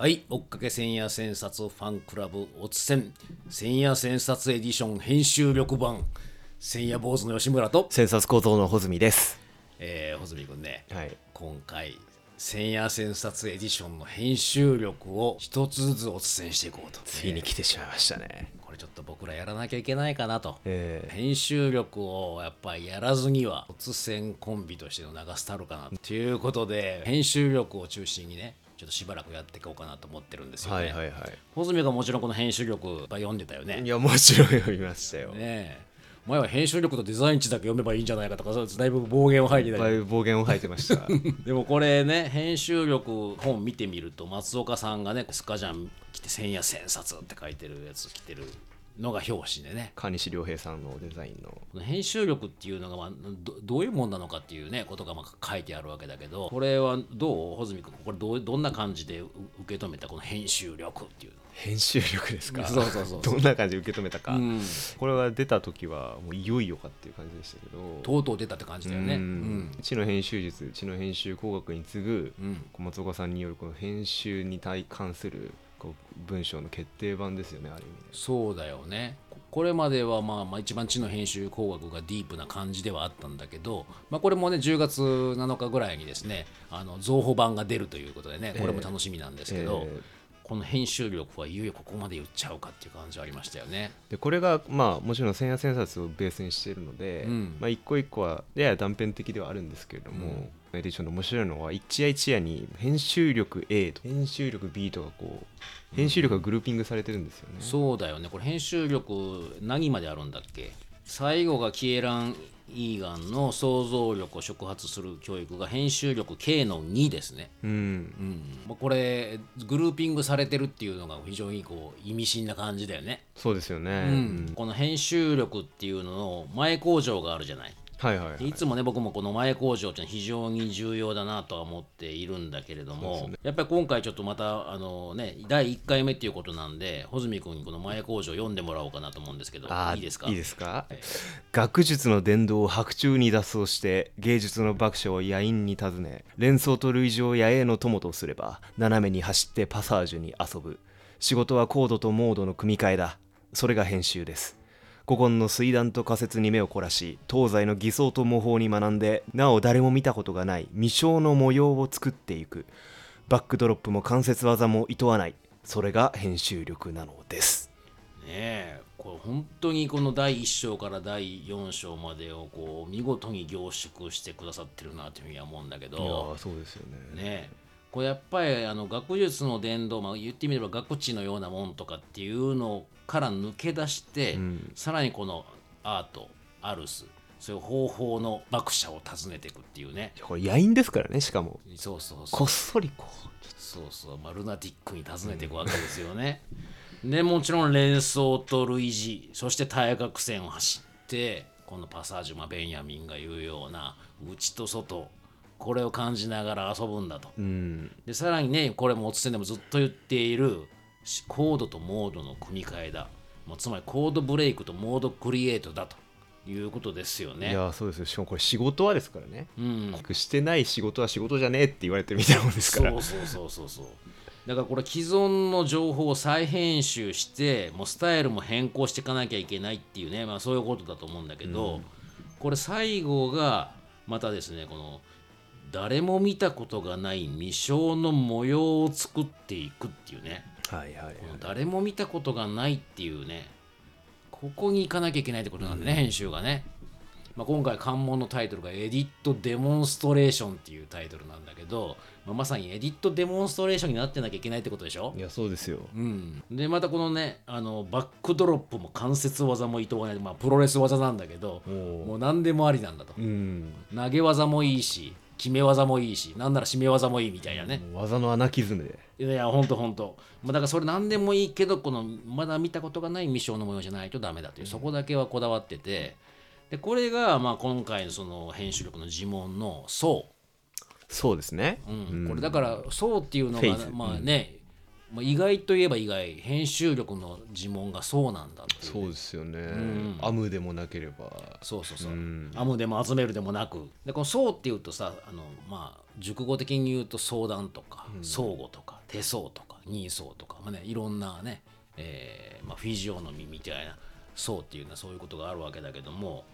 はい、追っかけ千夜千冊ファンクラブおつせん。千夜千冊エディション編集力版。千夜坊主の吉村と、千冊構造の穂積です。えー、穂積君ね、はい。今回千夜千冊エディションの編集力を一つずつおつせんしていこうと。ついに来てしまいましたね。これちょっと僕らやらなきゃいけないかなと、え編集力をやっぱりやらずには突然コンビとしての流すたるかなということで編集力を中心にねちょっとしばらくやっていこうかなと思ってるんですーよね。はいはいは穂積がもちろんこの編集力読んでたよね。い。ねいや、もちろん読みましたよ。いっえ前は編集力とデザイン値だけ読めばいいんじゃないかとかだいぶ暴言を吐いてたりぱい暴言を吐いてました。でもこれね編集力本見てみると松岡さんがねスカジャン着て千夜千冊って書いてるやつ着てるのが表紙でね。川西良平さんのデザインの。この編集力っていうのが、まあ、どどういうもんなのかっていうねことがまあ書いてあるわけだけどこれはどう？穂積君これどうどんな感じでう受け止めた？この編集力っていう編集力ですか？そうそうそうどんな感じで受け止めたか、うん。これが出た時はもういよいよかっていう感じでしたけど。とうとう出たって感じだよね。ううん。ん知の編集術知の編集工学に次ぐうん。松岡さんによるこの編集に対関するこう文章の決定版ですよねある意味でそうだよね。ここれまではまあまあ一番知の編集工学がディープな感じではあったんだけど、まあ、これもね10月7日ぐらいにですねあの増補版が出るということでねこれも楽しみなんですけど、えーこの編集力はいよいよここまで言っちゃうかっていう感じはありましたよね。でこれがまあもちろん千夜千冊をベースにしているので、うん。まあ、一個一個はやや断片的ではあるんですけれども、エディションの面白いのは一夜一夜に編集力 A と編集力 B とかこう編集力がグルーピングされてるんですよね、そうだよね。これ編集力何まであるんだっけ？最後がキエラン・イーガンの想像力を触発する教育が編集力 K の2ですね。うん。うん。まあ、これグルーピングされてるっていうのが非常にこう意味深な感じだよね、そうですよね、うん。うんこの編集力っていうのの前工場があるじゃないはいはいはい。いつもね僕もこの前工場って非常に重要だなとは思っているんだけれども、やっぱり今回ちょっとまたあのね第1回目っていうことなんで穂積君にこの前工場読んでもらおうかなと思うんですけどいいですか？いいですか、学術の伝道を白昼に脱走して芸術の爆笑を野因に尋ね連想と類似を野営の友とすれば斜めに走ってパサージュに遊ぶ。仕事はコードとモードの組み替えだ。それが編集です古今の水断と仮説に目を凝らし東西の偽装と模倣に学んでなお誰も見たことがない未章の模様を作っていく。バックドロップも関節技も厭わない。それが編集力なのです。ねえこれ本当にこの第1章から第4章までをこう見事に凝縮してくださってるなというふうには思うんだけど。そうですよね。ねこれやっぱりあの学術の伝道、まあ、言ってみれば学知のようなもんとかっていうのから抜け出して、ん。さらにこのアートアルスそういう方法の学者を訪ねていくっていうね。これ野因ですからねしかも。そうそうそう。こっそりこそうそう、まあ、ルナティックに訪ねていくわけですよね。でもちろん連想と類似。そして対角線を走ってこのパサージュ、まあ、ベンヤミンが言うような内と外。これを感じながら遊ぶんだと。ううん。でさらにねこれもおつせんでもずっと言っているしコードとモードの組み替えだ。もうつまりコードブレイクとモードクリエイトだと。いうことですよいね。やそうですよ。しかもこれ仕事はですからね、うん、してない仕事は仕事じゃねえって言われてるみたいなもんですから。そうそうそうそうそう。だからこれ既存の情報を再編集してもうスタイルも変更していかなきゃいけないっていうね、まあ、そういうことだと思うんだけど、これ最後がまたですねこの誰も見たことがない未章の模様を作っていくっていうねはいはいはい。誰も見たことがないっていうね。ここに行かなきゃいけないってことなんでね、編集がね、まあ、今回関門のタイトルが「エディット・デモンストレーション」っていうタイトルなんだけど、まあ、まさにエディット・デモンストレーションになってなきゃいけないってことでしょ。いやそうですよ。うん、でまたこのねあのバックドロップも関節技も厭わない、まあ、プロレス技なんだけどもう何でもありなんだと、うん。投げ技もいいし決め技もいいしなんなら締め技もいいみたいなね、技のアナキズムで。いやいや、ほんとほんと。まあ、だからそれ何でもいいけど、このまだ見たことがない未章の模様じゃないとダメだという、そこだけはこだわってて、でこれがまあ今回のその編集力の呪文の層。そうですね。うん。これだから層っていうのがまあね、まあ、意外といえば意外編集力の呪文がそうなんだっていう。そうですよね、ん。アムでもなければ。そうそうそう、うん。アムでも集めるでもなく。でこの「そう」っていうとさあのまあ熟語的に言うと相談とか相互とか手相とか人相とか、まあね、いろんなね、えーまあ、フィジオノミみたいな「そう」っていうのはそういうことがあるわけだけども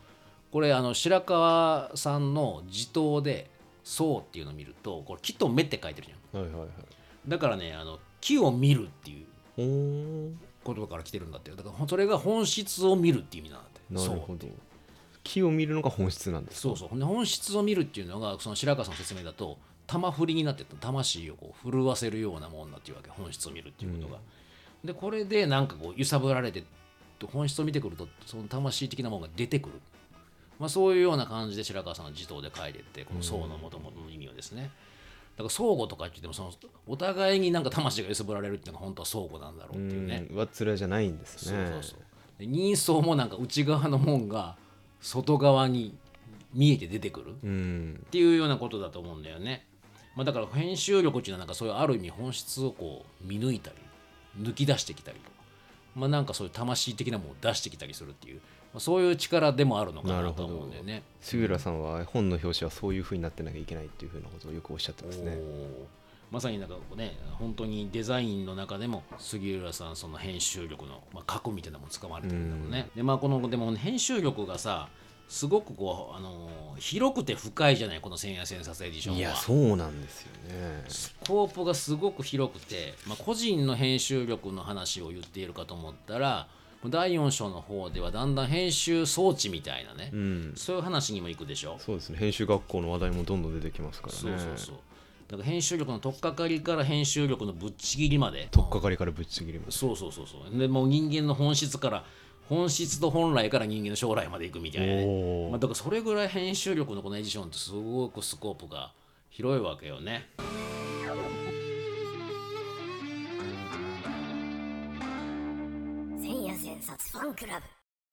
これあの白川さんの辞祷で「そう」っていうのを見るとこれ木と目って書いてるじゃん。はいはいはい。だからねあの木を見るっていうおーことから来てるんだって。だからそれが本質を見るっていう意味なんだって。なるほど。木を見るのが本質なんですかそう。そう本質を見るっていうのがその白川さんの説明だと玉振りになってた魂をこう震わせるようなもんだっていうわけ本質を見るっていうことが、でこれでなんかこう揺さぶられて本質を見てくるとその魂的なものが出てくる、まあ、そういうような感じで白川さんの辞祷で書いてってこの僧のもともとの意味をですねだから相互とか言ってもそのお互いになんか魂が揺さぶられるっていうのが本当は相互なんだろうっていうね、うん上っ面じゃないんですそうね。そうそうで人相もなんか内側のもんが外側に見えて出てくるっうん。ていうようなことだと思うんだよね、まあ、だから編集力っていうのはなんかそういうある意味本質をこう見抜いたり抜き出してきたりとかまあなんかそういう魂的なものを出してきたりするっていう、まあ、そういう力でもあるのかなと思うんだよね。杉浦さんは本の表紙はそういう風になってなきゃいけないっていう風なことをよくおっしゃってますね。まさになんかね本当にデザインの中でも杉浦さんその編集力の、まあ、核みたいなもの使われてるんだろうね、でまあこのでも編集力がさすごくこうあのー広くて深いじゃないこの千夜千冊エディションは。いやそうなんですよね。スコープがすごく広くて、まあ、個人の編集力の話を言っているかと思ったら第4章の方ではだんだん編集装置みたいなね、うん。そういう話にも行くでしょ。そうですね。編集学校の話題もどんどん出てきますからね。そうそうそう。だから編集力の取っかかりから編集力のぶっちぎりまで。取っかかりからぶっちぎりますそうそうそうそう。でもう人間の本質から本質と本来から人間の将来までいくみたいなね、まあ、だからそれぐらい編集力のこのエディションってすごくスコープが広いわけよねァンクラブ。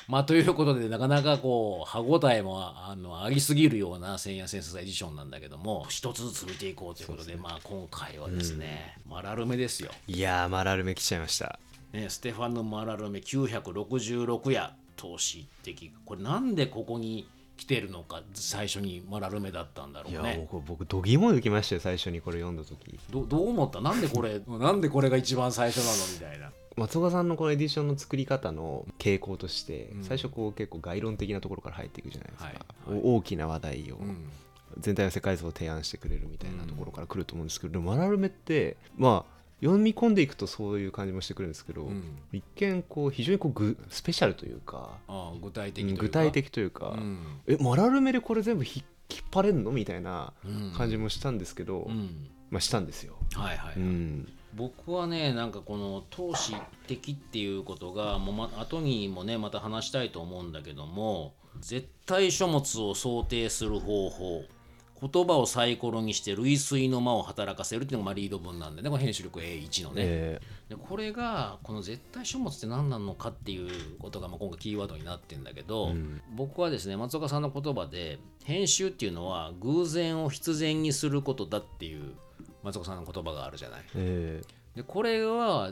まあということでなかなかこう歯応えもあのありすぎるような千夜千冊エディションなんだけども一つずつ見ていこうということでまあ今回はですね、マラルメですよ、いやーマラルメ来ちゃいましたね、ステファンのマラルメ966夜投資的これなんでここに来てるのか最初にマラルメだったんだろいうやね僕僕度肝抜きましたよ最初にこれ読んだ時。どどう思った？なんでこれなんでこれが一番最初なの？みたいな松岡さんのこのエディションの作り方の傾向として、うん。最初こう結構概論的なところから入っていくじゃないですか、はいお大きな話題を、うん。全体の世界像を提案してくれるみたいなところから来ると思うんですけど、でもマラルメってまあ読み込んでいくとそういう感じもしてくるんですけど、うん。一見こう非常にこうぐスペシャルというかああ具体的というか。具体的というか、うん。えマラルメでこれ全部ひ引っ張れんの？みたいなうん。感じもしたんですけど、うん。まあしたんですよ。はいはい、うん僕はねなんかこの投資的っていうことがもう、ま、後にもねまた話したいと思うんだけども絶対書物を想定する方法言葉をサイコロにして類推の間を働かせるっていうのがまあリード文なんでねこれ編集力 A1 のね、え。でこれがこの絶対書物って何なのかっていうことがまあ今回キーワードになってんだけど、うん。僕はですね松岡さんの言葉で編集っていうのは偶然を必然にすることだっていう松岡さんの言葉があるじゃない。ーえ。でこれは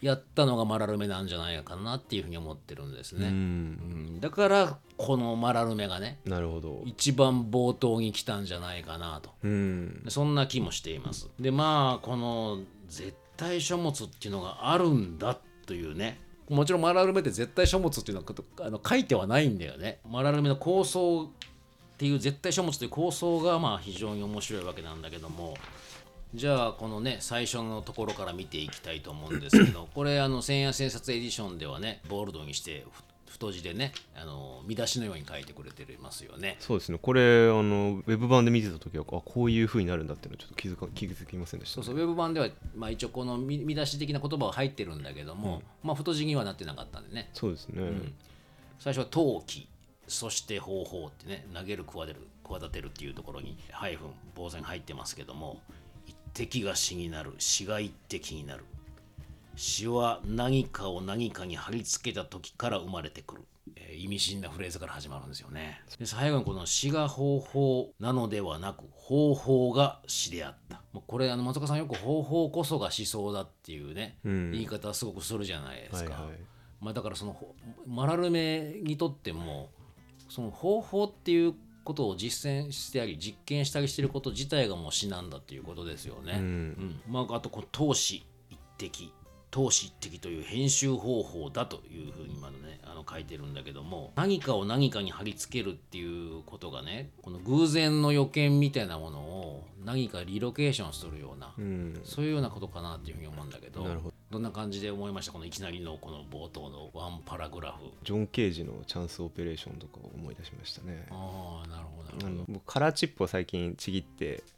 やったのがマラルメなんじゃないかなっていうふうに思ってるんですね、ん。うん。だからこのマラルメがねなるほど。一番冒頭に来たんじゃないかなと。うん。でそんな気もしています。でまあこの絶対書物っていうのがあるんだというね。もちろんマラルメって絶対書物っていうのはあの書いてはないんだよね。マラルメの構想っていう絶対書物という構想がまあ非常に面白いわけなんだけどもじゃあこのね最初のところから見ていきたいと思うんですけど これあの千夜千冊エディションではねボールドにしてふ太字でねあの見出しのように書いてくれてますよね。そうですね。これあのウェブ版で見てた時はあこういう風になるんだっていうのはちょっと気づか気づきませんでした、ね、そうそうウェブ版では、まあ、一応この見見出し的な言葉は入ってるんだけども、まあ太字にはなってなかったんでね。そうですね、最初は陶器そして方法ってね投げる企てる企てるっていうところにハイフン呆然入ってますけども一滴が死になる。死が一滴になる。詩は何かを何かに貼り付けた時から生まれてくる、えー意味深なフレーズから始まるんですよね。で最後にこの詩が方法なのではなく方法が詩であった。もうこれあの松岡さんよく方法こそが思想だっていうね、うん。言い方すごくするじゃないですか、はいはい。まあ、だからそのほマラルメにとってもその方法っていうことを実践してあり実験したりしてること自体がもう詩なんだっていうことですよね。うん。うん。まあ、あとこの投資一滴投資一滴という編集方法だというふうに今のねあの書いてるんだけども何かを何かに貼り付けるっていうことがねこの偶然の予見みたいなものを何かリロケーションするような、うんそういうようなことかなっていうふうに思うんだけどなるほどどんな感じで思いました？このいきなりのこの冒頭のワンパラグラフ。ジョン・ケージのチャンスオペレーションとかを思い出しましたねああなるほどなあるほど。の僕カラーチップを最近ちぎってほ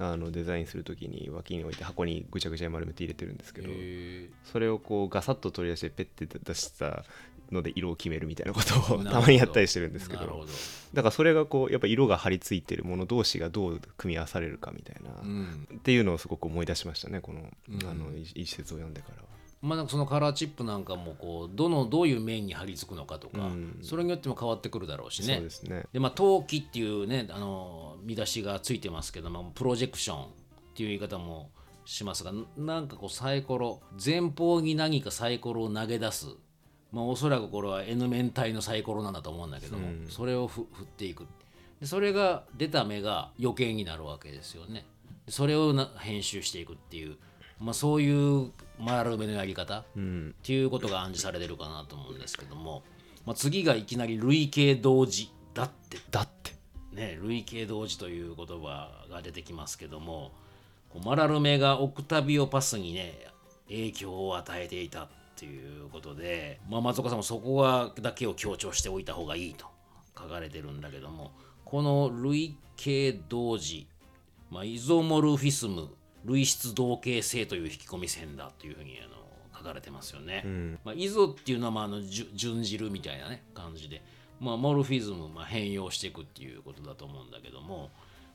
あのデザインするときに脇に置いて箱にぐちゃぐちゃに丸めて入れてるんですけうどへそれをこうガサッと取り出してペッて出したので色を決めるみたいなことをたまにやったりしてるんですけど。だからそれがこうやっぱ色が張り付いてるもの同士がどう組み合わされるかみたいな、うん。っていうのをすごく思い出しましたねこの,、うんあの一一節を読んでからは。まあなんかそのカラーチップなんかもこうどのどういう面に貼り付くのかとか、うん。それによっても変わってくるだろうしね。そうですね。でまあ陶器っていうねあの見出しがついてますけどもプロジェクションっていう言い方もしますがなんかこうサイコロ前方に何かサイコロを投げ出す。まあおそらくこれは N 面体のサイコロなんだと思うんだけども、うん。それをふ振っていく。でそれが出た目が余計になるわけですよね。でそれをな編集していくっていう、まあ、そういう丸めのやり方うん。っていうことが暗示されてるかなと思うんですけども、まあ、次がいきなり類型同時だって。だって。ね類型同時という言葉が出てきますけどもこうマラルメがオクタビオパスにね影響を与えていたっていうことで、まあ、松岡さんもそこはだけを強調しておいた方がいいと書かれてるんだけどもこの類型同時、まあ、イゾモルフィスム類質同型性という引き込み線だというふうにあの書かれてますよね。うん。まあ、イゾっていうのはまああの準じるみたいなね感じで、まあ、モルフィズム、まあ、変容していくっていうことだと思うんだけども、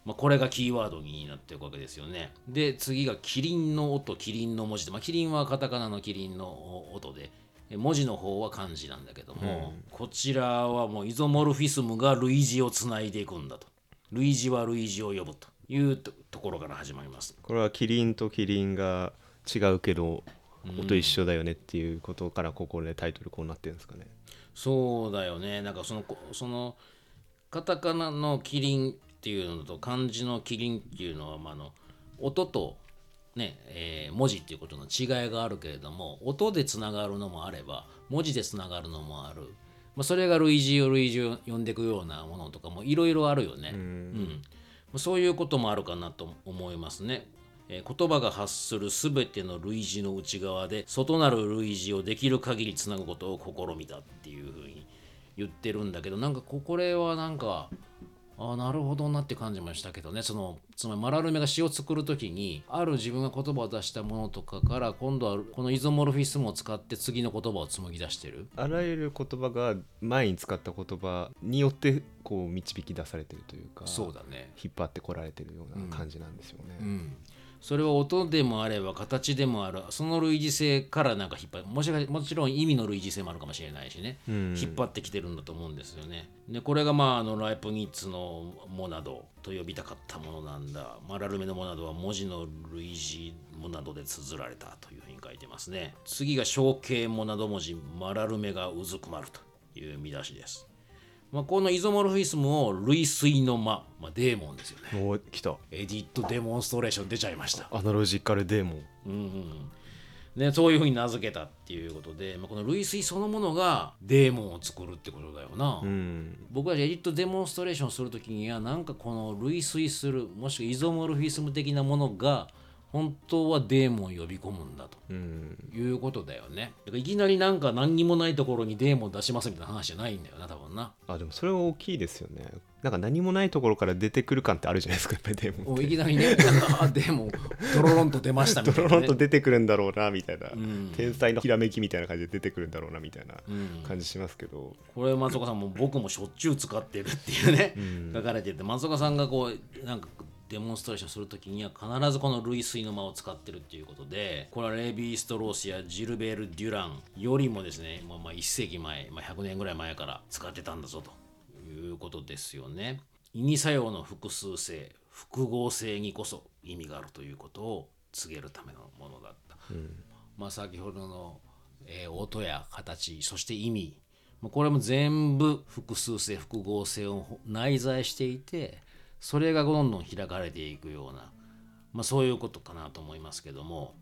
まあ、これがキーワードになっていくわけですよね。で次がキリンの音キリンの文字で、まあ、キリンはカタカナのキリンの音でえ文字の方は漢字なんだけども、こちらはもうイゾモルフィスムが類似をつないでいくんだと。類似は類似を呼ぶというとところから始まります。これはキリンとキリンが違うけど音一緒だよねっていうことからここでタイトルこうなってるんですかね。そうだよねなんかそのこそのカタカナのキリンっていうのと漢字のキリンっていうのは、まあ、あの音と、ねえー文字っていうことの違いがあるけれども音でつながるのもあれば文字でつながるのもある、まあ、それが類似を類似を呼んでいくようなものとかもいろいろあるよね。うんそういうこともあるかなと思いますね。言葉が発するすべての類似の内側で外なる類似をできる限りつなぐことを試みたっていうふうに言ってるんだけどなんかこれはなんかあなるほどなって感じましたけどね。そのつまりマラルメが詩を作る時にある自分が言葉を出したものとかから今度はこのイゾモルフィスムを使って次の言葉を紡ぎ出してる。あらゆる言葉が前に使った言葉によってこう導き出されてるというかそうだね。引っ張ってこられてるような感じなんですよね。うん、それは音でもあれば形でもあるその類似性からなんか引っ張る。もしかもちろん意味の類似性もあるかもしれないしね、うん。引っ張ってきてるんだと思うんですよね。でこれがまああのライプニッツのモナドと呼びたかったものなんだ。マラルメのモナドは文字の類似モナドで綴られたというふうに書いてますね。次が象形モナド文字マラルメがうずくまるという見出しですまあ、このイゾモルフィスムを類推の間、まあ、デーモンですよねおー来たエディットデモンストレーション出ちゃいました。アナロジカルデーモン。うんうんでそういうふうに名付けたっていうことで、まあ、この類推そのものがデーモンを作るってことだよな。うん僕はエディットデモンストレーションするときにはなんかこの類推するもしくはイゾモルフィスム的なものが本当はデーモンを呼び込むんだと。うん。いうことだよね。だからいきなりなんか何にもないところにデーモン出しますみたいな話じゃないんだよな多分な。あでもそれは大きいですよね。なんか何もないところから出てくる感ってあるじゃないですか、やっぱりデーモンいきなりね。なんかあデーモンドロロンと出ましたみたいな、ね。ドロロンと出てくるんだろうなみたいな、ん。天才のひらめきみたいな感じで出てくるんだろうなみたいなうん。感じしますけど、これ松岡さんも僕もしょっちゅう使ってるっていうね、書かれてて松岡さんがこうなんかデモンストレーションするときには必ずこの類推の間を使ってるっていうことでこれはレヴィ・ストロースやジルベール・デュランよりもですね、まあ、まあ1世紀前、まあ、100年ぐらい前から使ってたんだぞということですよね。意味作用の複数性複合性にこそ意味があるということを告げるためのものだった。まあ、先ほどの、えー音や形そして意味まあこれも全部複数性複合性を内在していてそれがどんどん開かれていくような、まあ、そういうことかなと思いますけども、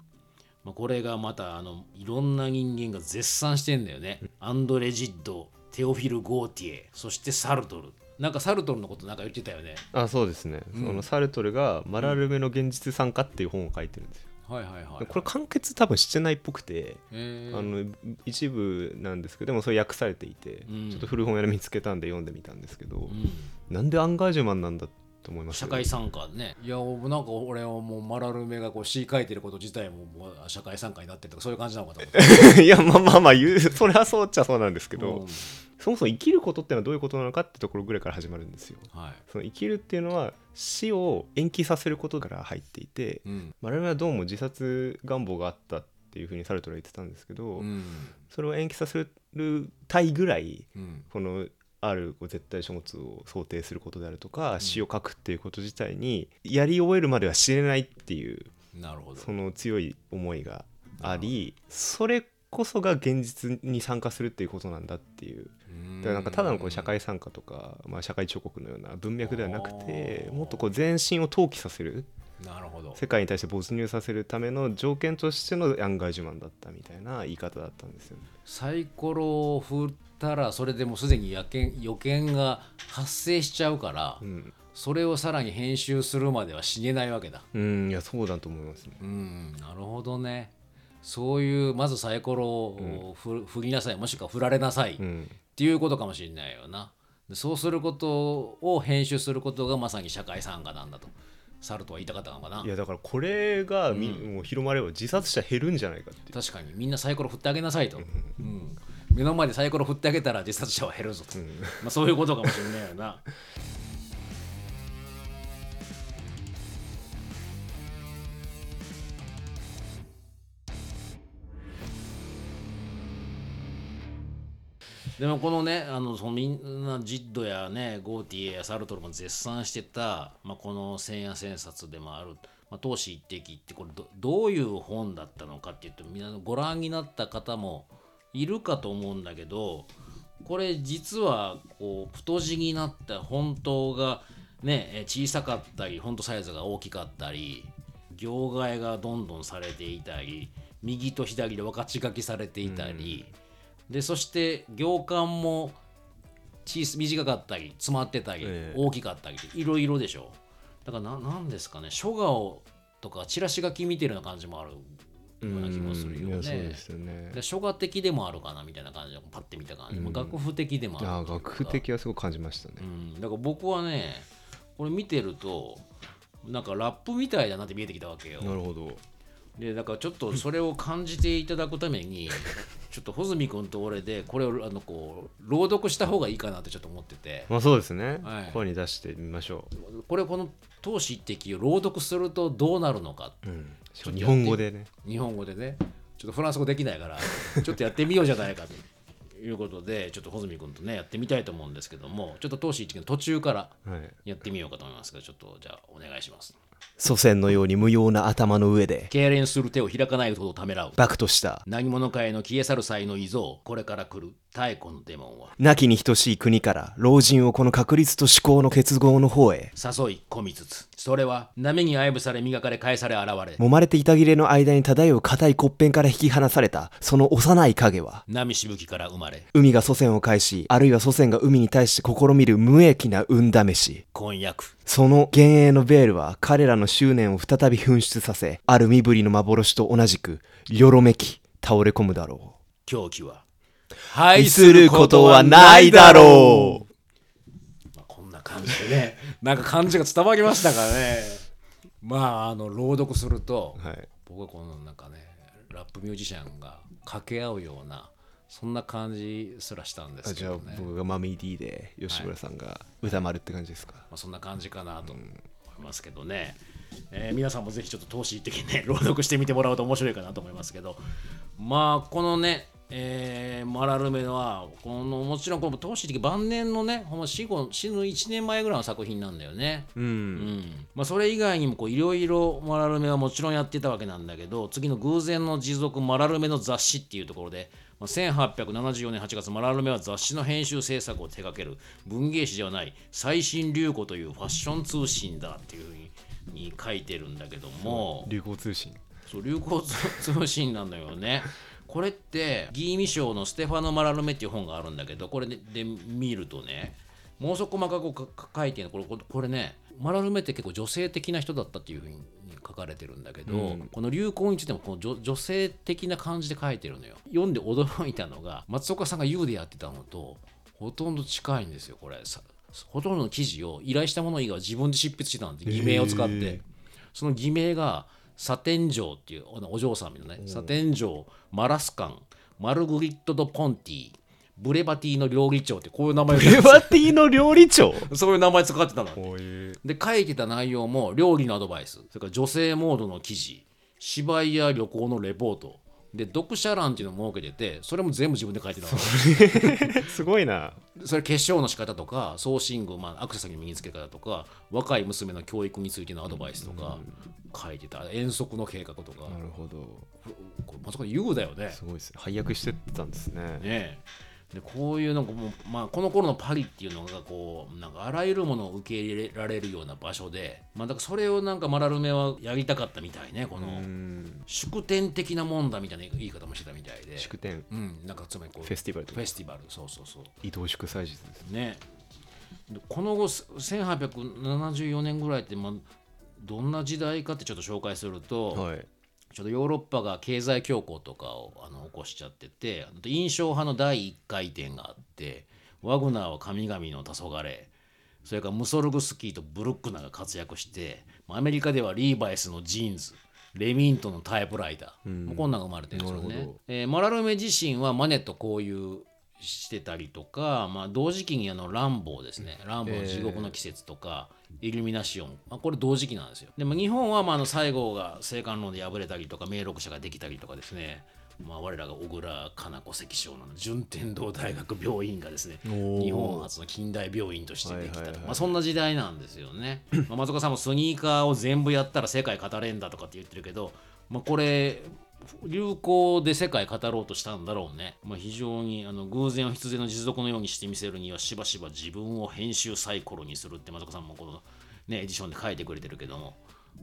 まあ、これがまたあのいろんな人間が絶賛してんだよね。アンドレ・ジッドテオフィル・ゴーティエそしてサルトル。なんかサルトルのことなんか言ってたよね。あそうですね、そのサルトルが「マラルメの現実参加」っていう本を書いてるんですよ、はいはいはい。これ完結多分してないっぽくて、え。ーあの一部なんですけどでもそれ訳されていて、うん。ちょっと古本屋で見つけたんで読んでみたんですけど、うん。なんでアンガージュマンなんだと思います社会参加ね。いやなんか俺はもうマラルメがこう詩書いてること自体ももう社会参加になってるとかそういう感じなのかと思って。いやまあまあまあ言うそれはそうっちゃそうなんですけど、うん。そもそも生きることってのはどういうことなのかってところぐらいから始まるんですよ。はい。その生きるっていうのは死を延期させることから入っていて、うん。我々はどうも自殺願望があったっていうふうにサルトルは言ってたんですけど、うん。それを延期させるたいぐらいうん。このある絶対書物を想定することであるとか、詩を書くっていうこと自体にやり終えるまでは知れないっていうなるほど。その強い思いがありそれこそが現実に参加するっていうことなんだっていう。だからなんかただのこう社会参加とか、まあ、社会彫刻のような文脈ではなくてもっとこう全身を投棄させるなるほど。世界に対して没入させるための条件としてのアンガージュマンだったみたいな言い方だったんですよね。サイコロを振ったらそれでもうすでに予見予見が発生しちゃうから、うん、それをさらに編集するまでは死ねないわけだ。うん、いやそうだと思いますね。うんなるほどね。そういうまずサイコロを振,、振りなさい。もしくは振られなさい、っうん、ていうことかもしれないよな。でそうすることを編集することがまさに社会参加なんだとサルトは言いたかったのかな。いやだからこれがみ、もう広まれば自殺者減るんじゃないかって。確かにみんなサイコロ振ってあげなさいと、うん、目の前でサイコロ振ってあげたら自殺者は減るぞと、まあ、そういうことかもしれないよなでもこのねあのそのみんなジッドやねゴーティエやサルトルも絶賛してた、まあ、この千夜千冊でもある「まあ、闘志一滴」ってこれどどういう本だったのかっていうとみんなご覧になった方もいるかと思うんだけどこれ実はこう太字になった本当がね小さかったり本当サイズが大きかったり行替がどんどんされていたり右と左で分かち書きされていたり、でそして行間も小さ短かったり詰まってたり、ええ。大きかったりいろいろでしょ。だからななんですかね。書画をとかチラシ書き見てるような感じもあるような気もするようんいやそうねですよね。で。書画的でもあるかなみたいな感じでパッて見た感じ、まあ楽譜的でもあるあというか学譜的はすごく感じましたね。う。ん、だから僕はねこれ見てるとなんかラップみたいだなって見えてきたわけよ。なるほど。でだからちょっとそれを感じていただくために ちょっと穂積君と俺でこれをあのこう朗読した方がいいかなってちょっと思ってて。まあそうですね、はい。声に出してみましょこれこの「闘志一滴」を朗読するとどうなるのか。う。うん、日本語でね。日本語でね。ちょっとフランス語できないから ちょっとやってみようじゃないかと。いうことでちょっと穂積君とねやってみたいと思うんですけどもちょっと闘志一滴の途中からはい。やってみようかと思いますがちょっとじゃあお願いします祖先のように無用な頭の上で、痙攣する手を開かないほどためらう。バクとした、何者かへの消え去る際の遺像これから来る。太古のデモンは。亡きに等しい国から、老人をこの確率と思考の結合の方へ、誘い込みつつそれは波に愛撫され磨かれ返され現れ揉まれて板切れの間に漂う硬い骨片から引き離された、その幼い影は、波しぶきから生まれ海が祖先を返し、あるいは祖先が海に対して試みる無益な運試し。婚約その幻影のベールは彼らの執念を再び噴出させ、ある身振りの幻と同じく、よろめき、倒れ込むだろ狂気は愛することはないだろう。まあ、こんな感じでねなんか感じが伝わりましたからね。まああの朗読するとはい。僕はこのなんかねラップミュージシャンが掛け合うようなそんな感じすらしたんであじゃあすけどね、僕がマミー D で吉村さんが歌丸って感じですか、まあ、そんな感じかなと思いいますけどね、えー皆さんもぜひちょっと投資的にね朗読してみてもらうと面白いかなと思いますけど。まあこのねえーマラルメはこのもちろんこの投資的晩年のねほんま死後死ぬ1年前ぐらいの作品なんだよね。うん、うんまあ、それ以外にもこういろいろマラルメはもちろんやってたわけなんだけど次の偶然の持続マラルメの雑誌っていうところで、まあ、1874年8月マラルメは雑誌の編集制作を手掛ける文芸誌ではない最新流行というファッション通信だっていうふうにに書いてるんだけども流行通信そう流行通信なんだよね。これってギーミ賞のステファノ・マラルメっていう本があるんだけどこれでで見るとねもうそこ細かく書いてるこれこれこれねマラルメって結構女性的な人だったっていうふうに書かれてるんだけど、うん。この流行についてもこの女女性的な感じで書いてるのよ。読んで驚いたのが松岡さんが U でやってたのとほとんど近いんですよこれ。さほとんどの記事を依頼したもの以外は自分で執筆してたんで偽名を使って、その偽名がサテン城っていうお嬢さんみたいなねサテン城マラスカンマルグリット・ド・ポンティブレバティの料理長ってこういう名前レバティの料理長？そういう名前使ってたの。で書いてた内容も料理のアドバイス。それから女性モードの記事。芝居や旅行のレポートで読者欄っていうのを設けててそれも全部自分で書いてたの。すごいな。それ化粧の仕方とか送信具、まあ、アクセサリーの身につけ方とか若い娘の教育についてのアドバイスとか書いてた。遠足の計画とか。なるほど。これまさか言うだよね。すごいです。ね配役してたんですね。ねえでこういうなんかもう、まあ、この頃のパリっていうのがこうなんかあらゆるものを受け入れられるような場所で、まあ、だからそれをなんかマラルメはやりたかったみたいねこのうん。祝典的なもんだみたいな言い方もしてたみたいで祝典うん。なんかつまりこうフェスティバルフェスティバルそうそうそう。移動祝祭日ですね。でこの後1874年ぐらいって、まあ、どんな時代かってちょっと紹介すると、はいちょっとヨーロッパが経済恐慌とかをあの起こしちゃってて印象派の第一回転があってワグナーは神々の黄昏それからムソルグスキーとブルックナーが活躍してアメリカではリーバイスのジーンズレミントンのタイプライター、もうこんなんが生まれてるんですよね。えーマラルメ自身はマネと交友してたりとか、まあ、同時期にあのランボーですね。ランボーの地獄の季節とか、イルミナシオン、まあ、これ同時期なんですよ。でも日本はまああの西郷が青函論で敗れたりとか名録者ができたりとかですね。まあ、我らが小倉かな子関所の順天堂大学病院がですね日本初の近代病院としてできたと、まあ、そんな時代なんですよね、まあ、松岡さんもスニーカーを全部やったら世界語れんだとかって言ってるけど、まあ、これ流行で世界語ろうとしたんだろうね、まあ、非常にあの偶然を必然の持続のようにしてみせるにはしばしば自分を編集サイコロにするって松岡さんもこの、ね、エディションで書いてくれてるけども、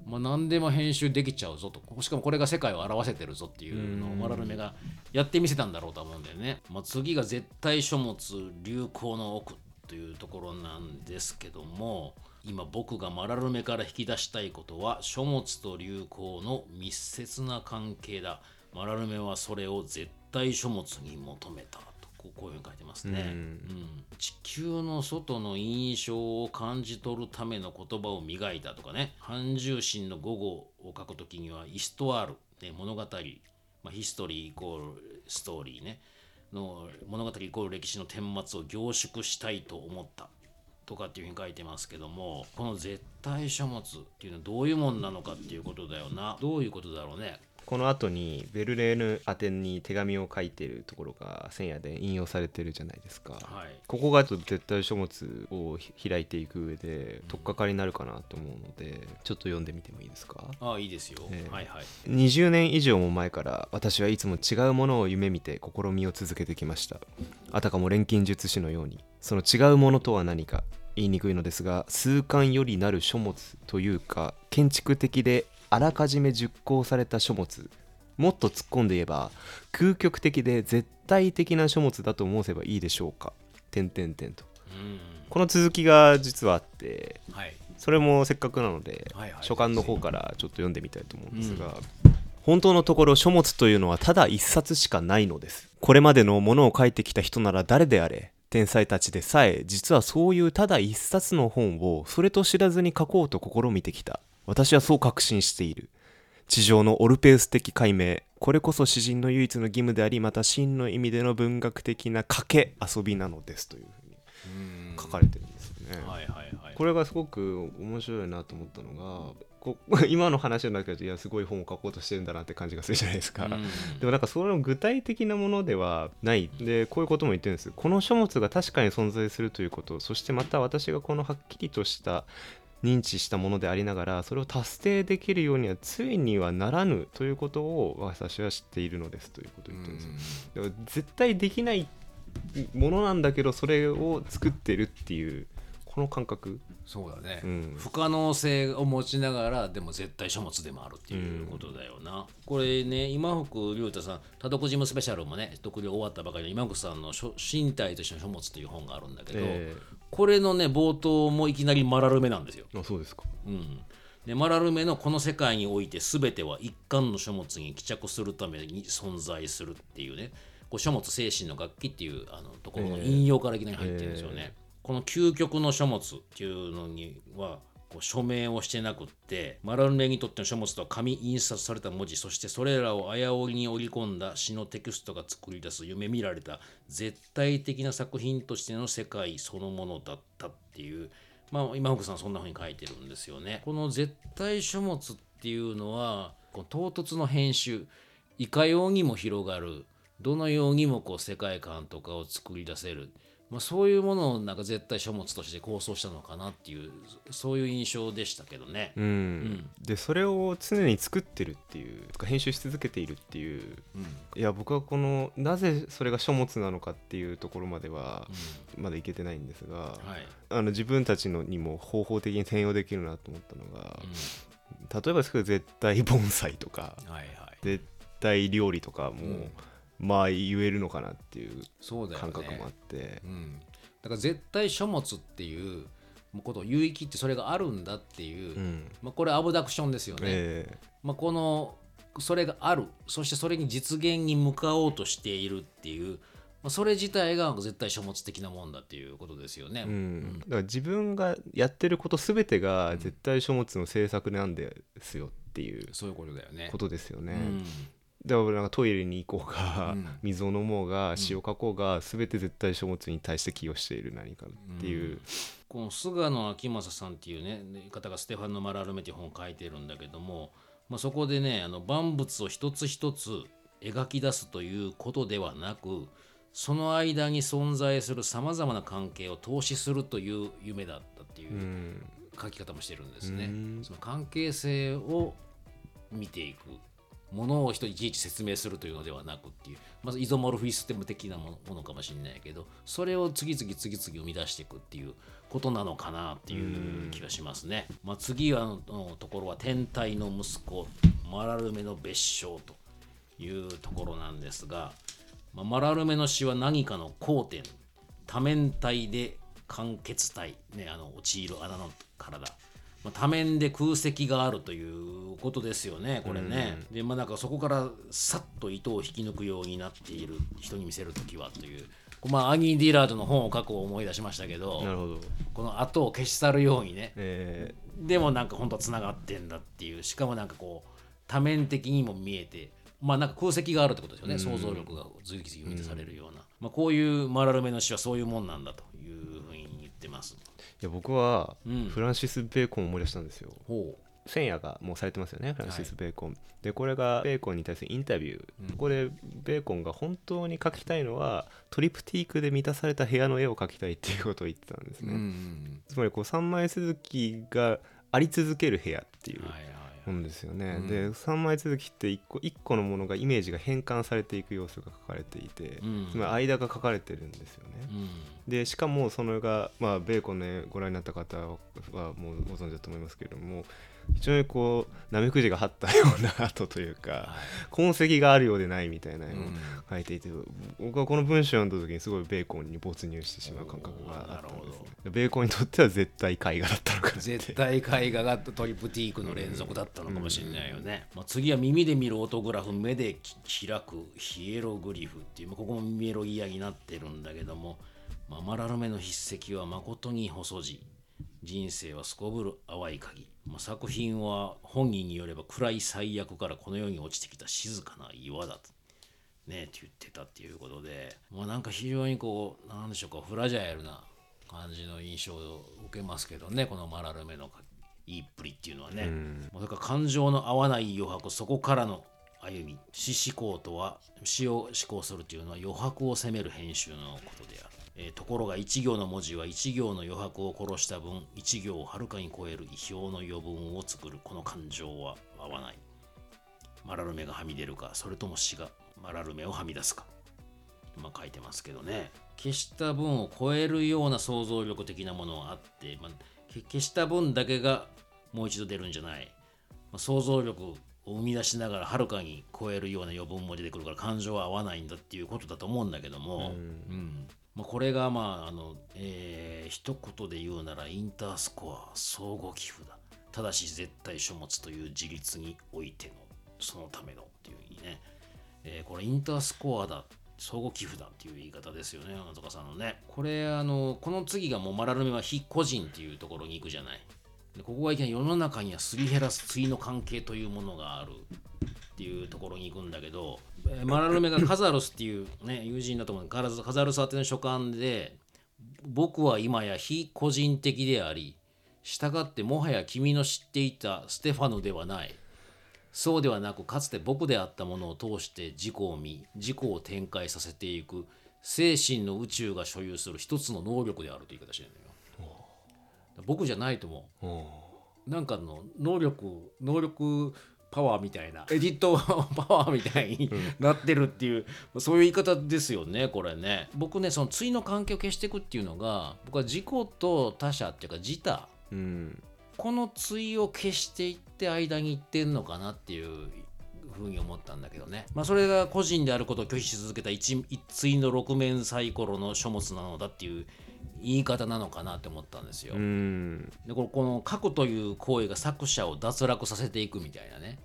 まあ、何でも編集できちゃうぞと。しかもこれが世界を表せてるぞっていうのをマラルメがやってみせたんだろうと思うんだよね、まあ、次が絶対書物流行の奥というところなんですけども。今僕がマラルメから引き出したいことは書物と流行の密接な関係だ。マラルメはそれを絶対書物に求めたとこういうふうに書いてますね、うん。地球の外の印象を感じ取るための言葉を磨いたとかね。半重心の午後を書くときにはイストワール、ね、物語、まあ、ヒストリーイコールストーリーね。の物語イコール歴史の顛末を凝縮したいと思ったとかっていうふうに書いてますけどもこの絶対書物っていうのはどういうもんなのかっていうことだよな。どういうことだろうね。この後にベルレーヌ宛てに手紙を書いてるところが千夜で引用されてるじゃないですか、はい。ここがちょっと絶対書物をひ開いていく上で取っかかりになるかなと思うのでちょっと読んでみてもいいですか？ああいいですよ、ええ。はいはい。20年以上も前から私はいつも違うものを夢見て試みを続けてきました。あたかも錬金術師のようにその違うものとは何か言いにくいのですが数巻よりなる書物というか建築的であらかじめ熟考された書物もっと突っ込んで言えば空極的で絶対的な書物だと申せばいいでしょうか。点々点と。うん。この続きが実はあってはい。それもせっかくなので、はいはい。書簡の方からちょっと読んでみたいと思うんですが、本当のところ書物というのはただ一冊しかないのです。これまでのものを書いてきた人なら誰であれ天才たちでさえ実はそういうただ一冊の本をそれと知らずに書こうと試みてきた。私はそう確信している。地上のオルペウス的解明。これこそ詩人の唯一の義務でありまた真の意味での文学的な賭け遊びなのですというふうに書かれてるんですよね。はいはいはい。これがすごく面白いなと思ったのがこ 今の話の中でいやすごい本を書こうとしてるんだなって感じがするじゃないですか。うん。でもなんかその具体的なものではない。でこういうことも言ってるんです。この書物が確かに存在するということそしてまた私がこのはっきりとした認知したものでありながらそれを達成できるようにはついにはならぬということを私は知っているのですということを言ってるんです。よだから絶対できないものなんだけどそれを作ってるっていうこの感覚。そうだね、うん。不可能性を持ちながらでも絶対書物でもあるっていうことだよな、これね今福龍太さん「多読ジムスペシャル」もね読了終わったばかりの今福さんの書「身体としての書物」という本があるんだけど、えこれのね冒頭もいきなりマラルメなんですよ。あそうですか。うん、でマラルメのこの世界において全ては一貫の書物に帰着するために存在するっていうねこう書物精神の楽器っていうあのところの引用からいきなり入ってるんですよね。この究極の書物っていうのにはこう署名をしてなくってマラルメにとっての書物とは紙印刷された文字そしてそれらを綾織に織り込んだ詩のテキストが作り出す夢見られた絶対的な作品としての世界そのものだったっていうまあ、今福さんそんな風に書いてるんですよね。この絶対書物っていうのはこの唐突の編集いかようにも広がるどのようにもこう世界観とかを作り出せる、まあ、そういうものをなんか絶対書物として構想したのかなっていうそういう印象でしたけどね。うん、でそれを常に作ってるっていう編集し続けているっていう。いや僕はこのなぜそれが書物なのかっていうところまではまだいけてないんですが、はい。あの自分たちのにも方法的に転用できるなと思ったのが、例えばですけど絶対盆栽とかはいはい。絶対料理とかも、んまあ言えるのかなっていう感覚もあって、うん、だから絶対書物っていうことを有意義ってそれがあるんだっていう、うん。まあ、これアブダクションですよね。えまあ、このそれがあるそしてそれに実現に向かおうとしているっていう、まあ、それ自体が絶対書物的なもんだっていうことですよね。えうん、だから自分がやってること全てが絶対書物の制作なんですよっていうそういうことだよね。ことですよね。うんだからなんかトイレに行こうが、うん。水を飲もうが詩を書こうが、全て絶対書物に対して寄与している何かっていう、この菅野昭正さんっていうね方がステファンの・マラルメという本を書いてるんだけども、まあ、そこでねあの万物を一つ一つ描き出すということではなくその間に存在するさまざまな関係を投資するという夢だったっていううん。書き方もしてるんですね。うん。その関係性を見ていくものを人いちいち説明するというのではなくっていうまずイゾモルフィステム的なものかもしれないけどそれを次々次々生み出していくっていうことなのかなっていう気がしますね。まあ、次はのところは天体の息子マラルメの別称というところなんですが、まあ、マラルメの詩は何かの交点多面体で間欠体、ね、あの陥る穴の体、まあ、多面で空席があるということですよねこれね、でまあなんかそこからさっと糸を引き抜くようになっている人に見せるときはという。まあアニー・ディラードの本を書くを思い出しましたけどなるほど、この後を消し去るようにね。えでもなんか本当はつながってんだっていう。しかもなんかこう多面的にも見えてまあなんか空席があるってことですよね、想像力が次々生み出されるような、まあ、こういうマラルメの詩はそういうもんなんだというふうに言ってますや僕はうん。フランシス・ベーコンを思い出したんですよ。ほ千夜がもうされてますよねフランシス・ベーコン、でこれがベーコンに対するインタビュー、ここでベーコンが本当に描きたいのはトリプティークで満たされた部屋の絵を描きたいっていうことを言ってたんですう、ね、んつまりこう三枚続きがあり続ける部屋っていう。はいはいものですよね、うん。で三枚続きって一個一個のものがイメージが変換されていく様子が書かれていて、うん。つまり間が書かれてるんですよね、うん。でしかもそれが、まあ、ベーコンねご覧になった方はもうご存知だと思いますけれども非常にこうナメクジが張ったような跡というか痕跡があるようでないみたいなのを書いていて、僕はこの文章を読んだ時にすごいベーコンに没入してしまう感覚があったんですね。ベーコンにとっては絶対絵画だったのかな絶対絵画がトリプティークの連続だったのかもしれないよね、まあ、次は耳で見るオートグラフ目でき開くヒエログリフっていうまあここもメロギアになってるんだけども、まあ、マラルメの筆跡は誠に細字人生はすこぶる淡い鍵、まあ、作品は本人によれば暗い最悪からこの世に落ちてきた静かな岩だと。ね、って言ってたっていうことで、まあ、なんか非常にこうなんでしょうかフラジャイルな感じの印象を受けますけどねこのマラルメの言いっぷりっていうのはね、もうだから感情の合わない余白そこからの歩み詩思考とは詩を思考するというのは余白を責める編集のことである、えーところが一行の文字は一行の余白を殺した分一行をはるかに超える意表の余分を作る。この感情は合わない。マラルメがはみ出るかそれとも詩がマラルメをはみ出すか。まあ書いてますけどね。消した分を超えるような想像力的なものがあって、まあ、け消した分だけがもう一度出るんじゃない、まあ、想像力を生み出しながらはるかに超えるような余分も出てくるから感情は合わないんだっていうことだと思うんだけども、うんまあ、これがまああの、えー一言で言うならインタースコア相互寄付だ。ただし絶対書物という自立においてのそのためのっていうふうにね、えーこれインタースコアだ相互寄付だっていう言い方ですよね山塚さんのね。これあのこの次がもうマラルメは非個人っていうところに行くじゃない。でここがいきなり世の中にはすり減らす対の関係というものがあるっていうところに行くんだけど、えーマラルメがカザルスっていう、ね、友人だと思うカザカザルス宛ての書簡で僕は今や非個人的であり従ってもはや君の知っていたステファノではない。そうではなくかつて僕であったものを通して自己を見自己を展開させていく精神の宇宙が所有する一つの能力であるという言い方してるのよ僕じゃないと思う。なんかの能力能力パワーみたいな。エディットパワーみたいになってるっていう、そういう言い方ですよねこれね。僕ねその対の関係を消していくっていうのが僕は自己と他者っていうか自他。うん。この対を消していって間に行ってんのかなっていうふうに思ったんだけどね。まあそれが個人であることを拒否し続けた一一対の六面サイコロの書物なのだっていう言い方なのかなって思ったんですよ。うんでこのこの書くという行為が作者を脱落させていくみたいなね。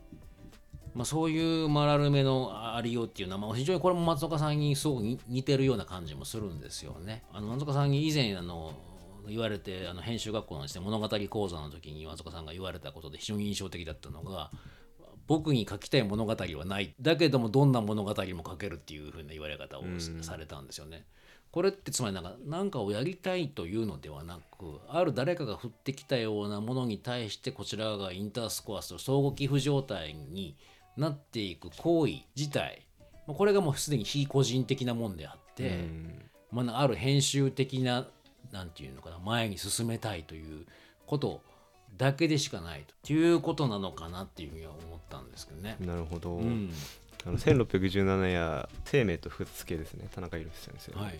まあ、そういうマラルメのありようっていうのは、まあ、非常にこれも松岡さんにすごく似似てるような感じもするんですよね。あの松岡さんに以前あの言われてあの編集学校のですね物語講座の時に松岡さんが言われたことで非常に印象的だったのが僕に書きたい物語はないだけどもどんな物語も書けるっていうふうな言われ方をされたんですよね。これってつまりなんか何かをやりたいというのではなくある誰かが降ってきたようなものに対してこちらがインタースコアする相互寄付状態になっていく行為自体。まあこれがもうすでに非個人的なもんであって、まあ、ある編集的ななんていうのかな前に進めたいということだけでしかないと。いうことなのかなっていうふうには思ったんですけどね。なるほど、うんあの1617や生命と不付けですね。田中裕さんですよ、はい。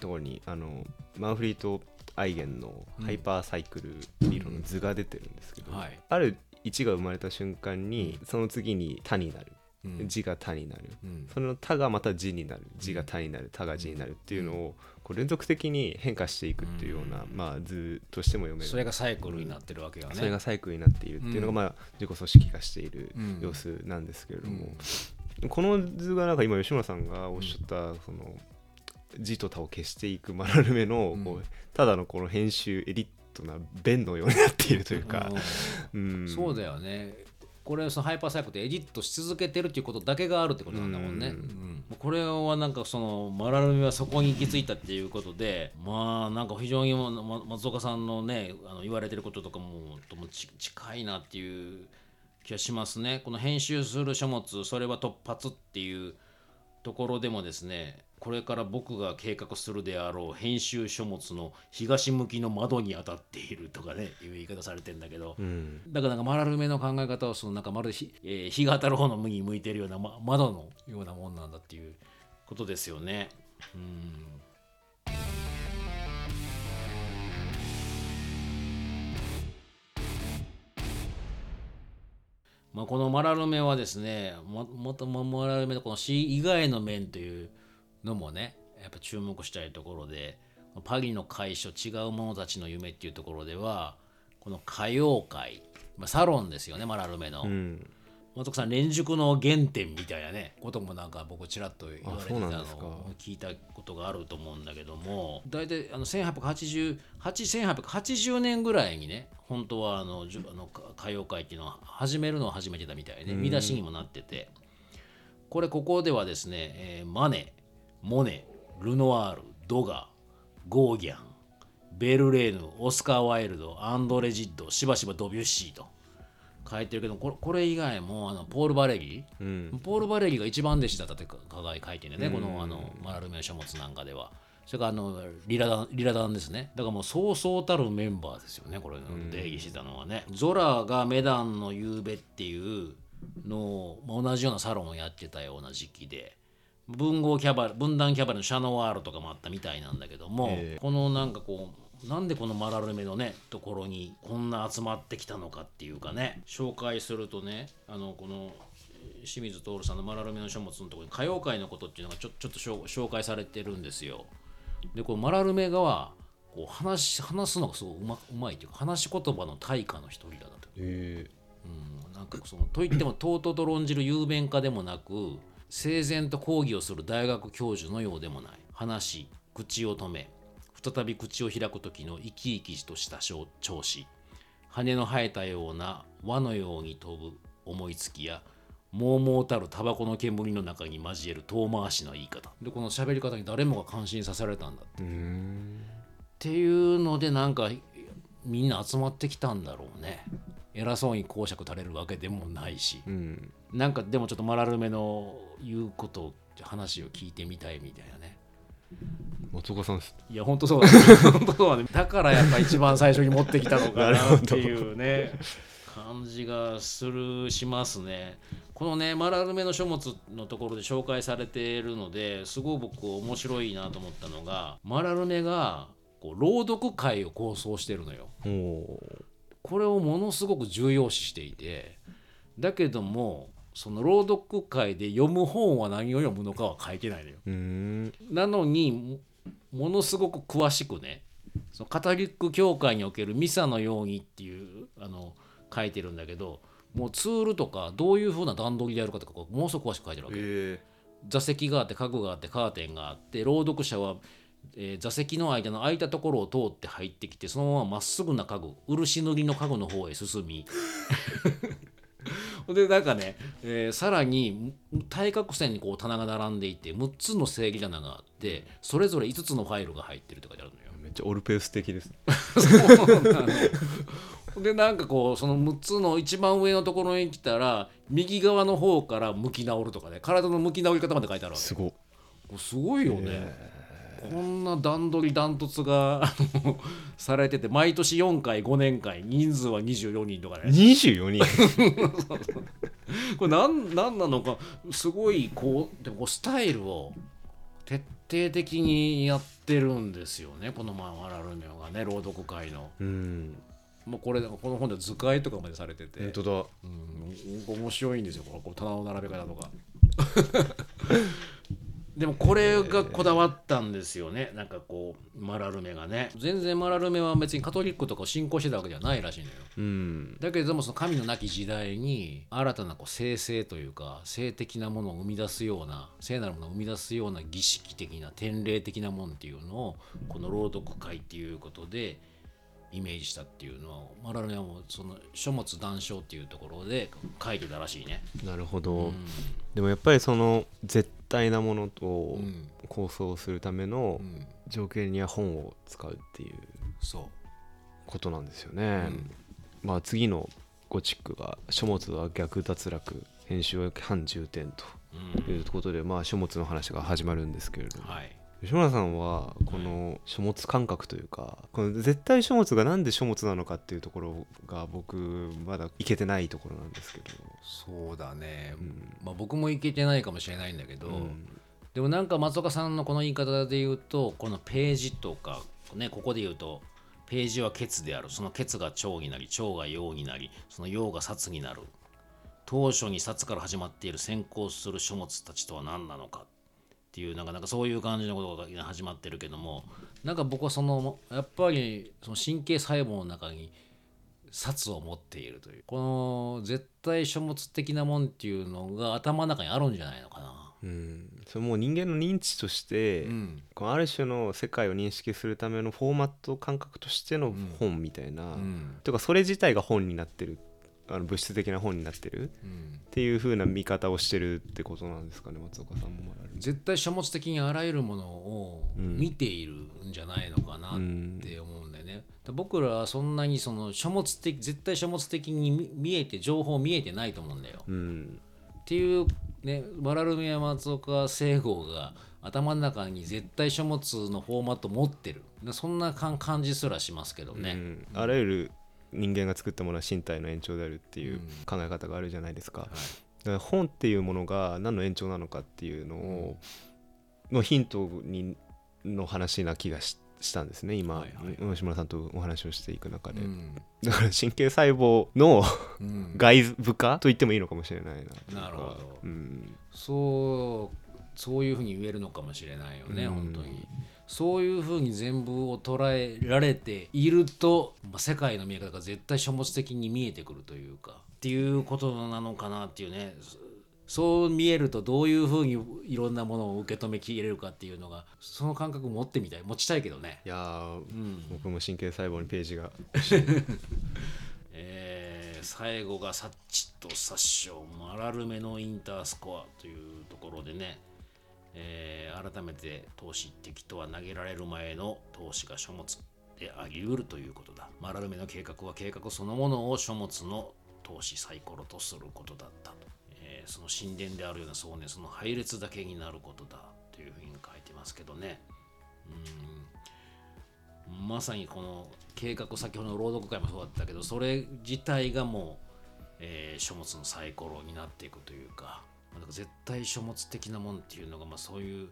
ところにあのマンフリート・アイゲンのハイパーサイクル理論の図が出てるんですけど、はい。ある1が生まれた瞬間にその次に他になる。うん。字が他になる、うん。その他がまた字になる。字が他になる。他が字になるっていうのをこう連続的に変化していくっていうような、まあ、図としても読める。それがサイクルになってるわけよね。それがサイクルになっているっていうのが、うん。まあ、自己組織化しているうん様子なんですけれども、うんこの図がなんか今吉村さんがおっしゃったその字と他を消していくマラルメのこう、うんただのこの編集エディットな弁のようになっているというか、うん。そうだよね。これそのハイパーサイクルでエディットし続けてるっていうことだけがあるってことなんだもんね。うん。うん。これはなんかそのマラルメはそこに行き着いたっていうことでまあなんか非常にま松岡さんのねあの言われてることとかもともち近いなっていう気がしますね。この編集する書物それは突発っていうところでもですねこれから僕が計画するであろう編集書物の東向きの窓に当たっているとかねいう言い方されてんだけど、うんだからなんかマラルメの考え方をそのなんかまるで日,、えー日が当たる方の向きに向いてるような、ま、窓のようなもんなんだっていうことですよね。うんまあ、このマラルメはですねももともマラルメのこの C 以外の面というのもねやっぱ注目したいところでパリの会所違う者たちの夢っていうところではこの歌謡界、まあ、サロンですよねマラルメの、うん。松岡さん連熟の原点みたいなねこともなんか僕ちらっと言われてたのを聞いたことがあると思うんだけども大体あの1880 1880年ぐらいにね本当はあのじゅあのか歌謡会っていうのは始めるのを始めてたみたいで見出しにもなってて。これここではですね、えーマネモネルノワールドガゴーギャンベルレーヌオスカー・ワイルドアンドレ・ジッドしばしばドビュッシーと書いてるけどこれこれ以外もあのポール・バレギ、うんポール・バレギが一番弟子だったってか書いてるね、このあのマラルメの書物なんかでは。それからあのリラダンリラダンですね。だからもうそうそうたるメンバーですよね、これの定義してたのはね。ゾラがメダンの夕べっていうの同じようなサロンをやってたような時期で。文豪キャバレ分断キャバレのシャノワールとかもあったみたいなんだけども、えこのなんかこうなんでこのマラルメのねところにこんな集まってきたのかっていうかね紹介するとねあのこのえー清水徹さんのマラルメの書物のところに歌謡界のことっていうのがちょちょっと紹紹介されてるんですよ。でこうマラルメがはこう話し話すのがすごいうまうまいっていうか話し言葉の大家の一人だなと。えうん、なんかそのといってもとうとうと論じる雄弁家でもなく整然と講義をする大学教授のようでもない話し口を止め再び口を開く時の生き生きとした調調子。羽の生えたような輪のように飛ぶ思いつきやもうもうたるタバコの煙の中に交える遠回しの言い方。でこの喋り方に誰もが感心させられたんだうーん。っていうのでなんかみんな集まってきたんだろうね。偉そうに講釈垂れるわけでもないし。うん。なんかでもちょっとマラルメの言うこと話を聞いてみたいみたいなね松岡さんです。いや本当そうだね 本当そうだねだからやっぱ一番最初に持ってきたのかなっていうね 感じがするしますね。このねマラルメの書物のところで紹介されているのですごい僕面白いなと思ったのがマラルメがこう朗読会を構想してるのよ。これをものすごく重要視していてだけどもその朗読会で読む本は何を読むのかは書いてないのよ。なのにもものすごく詳しくねそのカトリック教会におけるミサのようにっていうあの書いてるんだけどもうツールとかどういうふうな段取りでやるかとかものすごく詳しく書いてるわけ。え。座席があって家具があってカーテンがあって朗読者は、えー座席の間の空いたところを通って入ってきてそのまままっすぐな家具漆塗りの家具の方へ進み。でなんかね、えーさらに対角線にこう棚が並んでいて6つの正義棚があってそれぞれ5つのファイルが入ってるって書いてあるのよ。めっちゃオルペウス的ですでなんかこうその6つの一番上のところに来たら右側の方から向き直るとかね体の向き直り方まで書いてあるわけ。すごすごいよね、こんな段取りダントツがあのされてて毎年4回5年間人数は24人とかね。24人。これなんなんなのかすごいこうでもスタイルを徹底的にやってるんですよね。このマン・アラルメオがね朗読会の。うん。もうこれこの本では図解とかまでされてて。本当だ。うん、面白いんですよ。こう棚の並べ方とか でもこれがこだわったんですよね。なんかこうマラルメがね。全然マラルメは別にカトリックとかを信仰してたわけではないらしいのよ。うん。だけれどもその神のなき時代に新たなこう聖性というか性的なものを生み出すような聖なるものを生み出すような儀式的な典礼的なもんっていうのをこの朗読会っていうことでイメージしたっていうのをマラルメはもうその書物談笑っていうところで書いてたらしいね。なるほど、うん。でもやっぱりその絶対なものとうん。構想するためのうん。条件には本を使うっていうそことなんですよね、うん。まあ次のゴチックが書物は逆脱落編集は反重点ということでまあ書物の話が始まるんですけれども、はい、吉村さんはこの書物感覚というかこの絶対書物がなんで書物なのかっていうところが僕まだいけてないところなんですけど、そうだね、うん。まあ、僕もいけてないかもしれないんだけど、うん。でもなんか松岡さんのこの言い方で言うとこのページとかねここで言うとページはケツである。そのケツが蝶になり蝶が陽になりその陽が殺になる。当初に殺から始まっている先行する書物たちとは何なのかっていうなんかなんかそういう感じのことが始まってるけどもなんか僕はそのやっぱりその神経細胞の中に殺を持っているというこの絶対書物的なもんっていうのが頭の中にあるんじゃないのかな。うん、それもう人間の認知として、うん。このある種の世界を認識するためのフォーマット感覚としての本みたいな、うん。とかそれ自体が本になってるあの物質的な本になってるうん。っていう風な見方をしてるってことなんですかね松岡さんも絶対書物的にあらゆるものをうん。見ているんじゃないのかなうんって思うんだよ僕らはそんなにその書物的絶対書物的に見見えて情報見えてないと思うんだよ。うん。っていうねマラルメや松岡聖吾が頭の中に絶対書物のフォーマット持ってる。そんな感感じすらしますけどね。うん。あらゆる人間が作ったものは身体の延長であるっていう考え方があるじゃないですか。はい。だから本っていうものが何の延長なのかっていうのを、のヒントにの話な気がししたんですね今、はいはい吉村さんとお話をしていく中で、うん。だから神経細胞のうん。外部化と言ってもいいのかもしれないな。なるほど。うん、そうそういうふうに言えるのかもしれないよね、うん。本当にそういうふうに全部を捉えられていると、まあ、世界の見え方が絶対書物的に見えてくるというかっていうことなのかなっていうね。そそう見えるとどういうふうにいろんなものを受け止めきれるかっていうのがその感覚持ってみたい持ちたいけどね。いやーうん。僕も神経細胞にページが。えー最後がサッチとサッショマラルメのインタースコアというところでね、えー改めて投資敵とは投げられる前の投資が書物であり得るということだ。マラルメの計画は計画そのものを書物の投資サイコロとすることだったと、えーその神殿であるようなそうねその配列だけになることだというふうに書いてますけどね。うん。まさにこの計画先ほどの朗読会もそうだったけどそれ自体がもう、えー書物のサイコロになっていくというかまあだから絶対書物的なもんっていうのが、まあ、そういう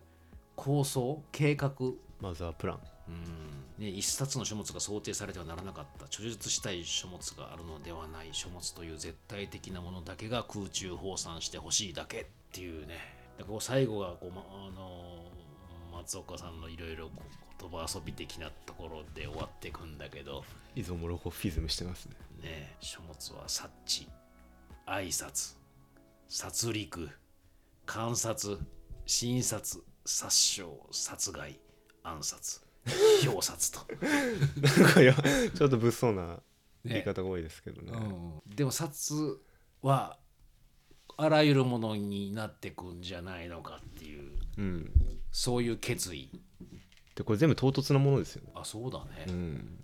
構想計画。マザープラン。うん。ね、一冊の書物が想定されてはならなかった。著述したい書物があるのではない書物という絶対的なものだけが空中放散してほしいだけっていうね。だからこう最後がこう、ま、あの松岡さんのいろいろ言葉遊び的なところで終わっていくんだけど。イゾモロコフィズムしてますね。ね書物は察知挨拶殺戮観察診察殺傷殺害暗殺表殺と。なんかいやちょっと物騒な言い方が多いですけどね。でも殺はあらゆるものになってくんじゃないのかっていう。うん。そういう決意。でこれ全部唐突なものですよね。あそうだね、うん。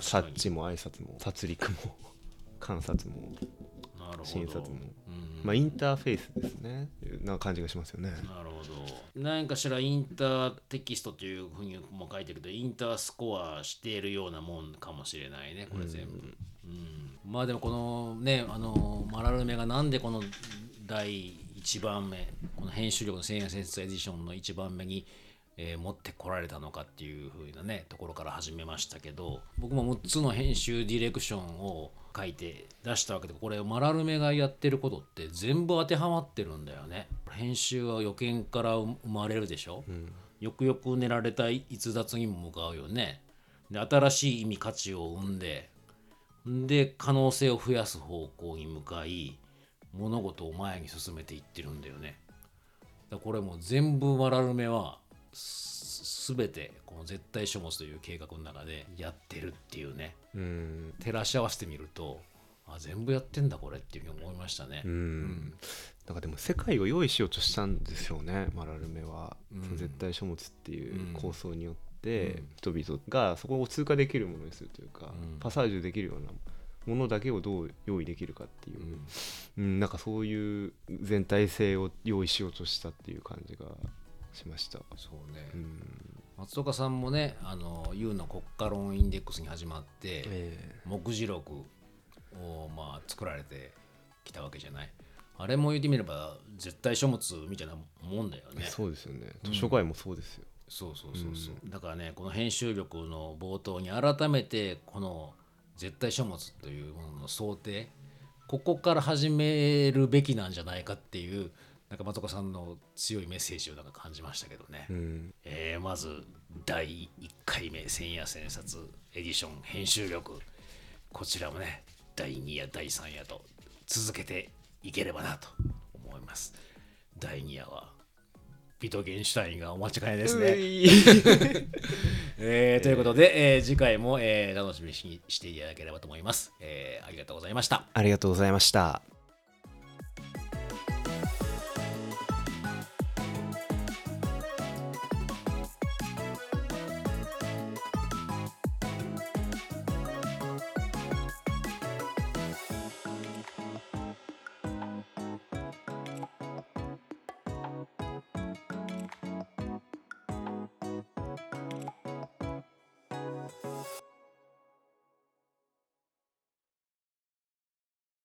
察知も挨拶も殺戮も観察もなるほど。診察も。うんまあインターフェースですね。な感じがしますよね。なるほど。何かしらインターテキストというふうにも書いてるけどインタースコアしているようなもんかもしれないねこれ全部、うん。まあでもこのねあのマラルメがなんでこの第1番目この編集力の千円戦術エディションの1番目に、えー持ってこられたのかっていう風なねところから始めましたけど僕も6つの編集ディレクションを書いて出したわけでこれマラルメがやってることって全部当てはまってるんだよね。編集は予見から生まれるでしょ、よくよく練られた逸脱にも向かうよね。で新しい意味価値を生んでで可能性を増やす方向に向かい物事を前に進めていってるんだよね。だこれもう全部マラルメはす全てこの絶対書物という計画の中でやってるっていうね。うん。照らし合わせてみるとあ全部やってんだこれっていうふうに思いましたね、うん。なんかでも世界を用意しようとしたんですよねマラルメは、うん。絶対書物っていううん。構想によって、うん。人々がそこを通過できるものにするというか、うん。パサージュできるようなものだけをどう用意できるかっていう。う、ん。うんなんかそういう全体性を用意しようとしたっていう感じがしました。そうね、うん。松岡さんもねあの U の国家論インデックスに始まって、え目次録をまあ作られてきたわけじゃない。あれも言ってみれば絶対書物みたいなもんだよえね。そうですよね。図書館もそうですよ。そうそうそうそう、だからねこの編集力の冒頭に改めてこの絶対書物というものの想定ここから始めるべきなんじゃないかっていうなんか松岡さんの強いメッセージをなんか感じましたけどね、うん。えーまず第1回目千夜千冊エディション編集力。こちらもね第2夜第3夜と続けていければなと思います。第2夜はビトゲンシュタインがお間違いないですね、えーということで、えー次回も、えー楽しみにしていただければと思います、えーありがとうございました。ありがとうございました。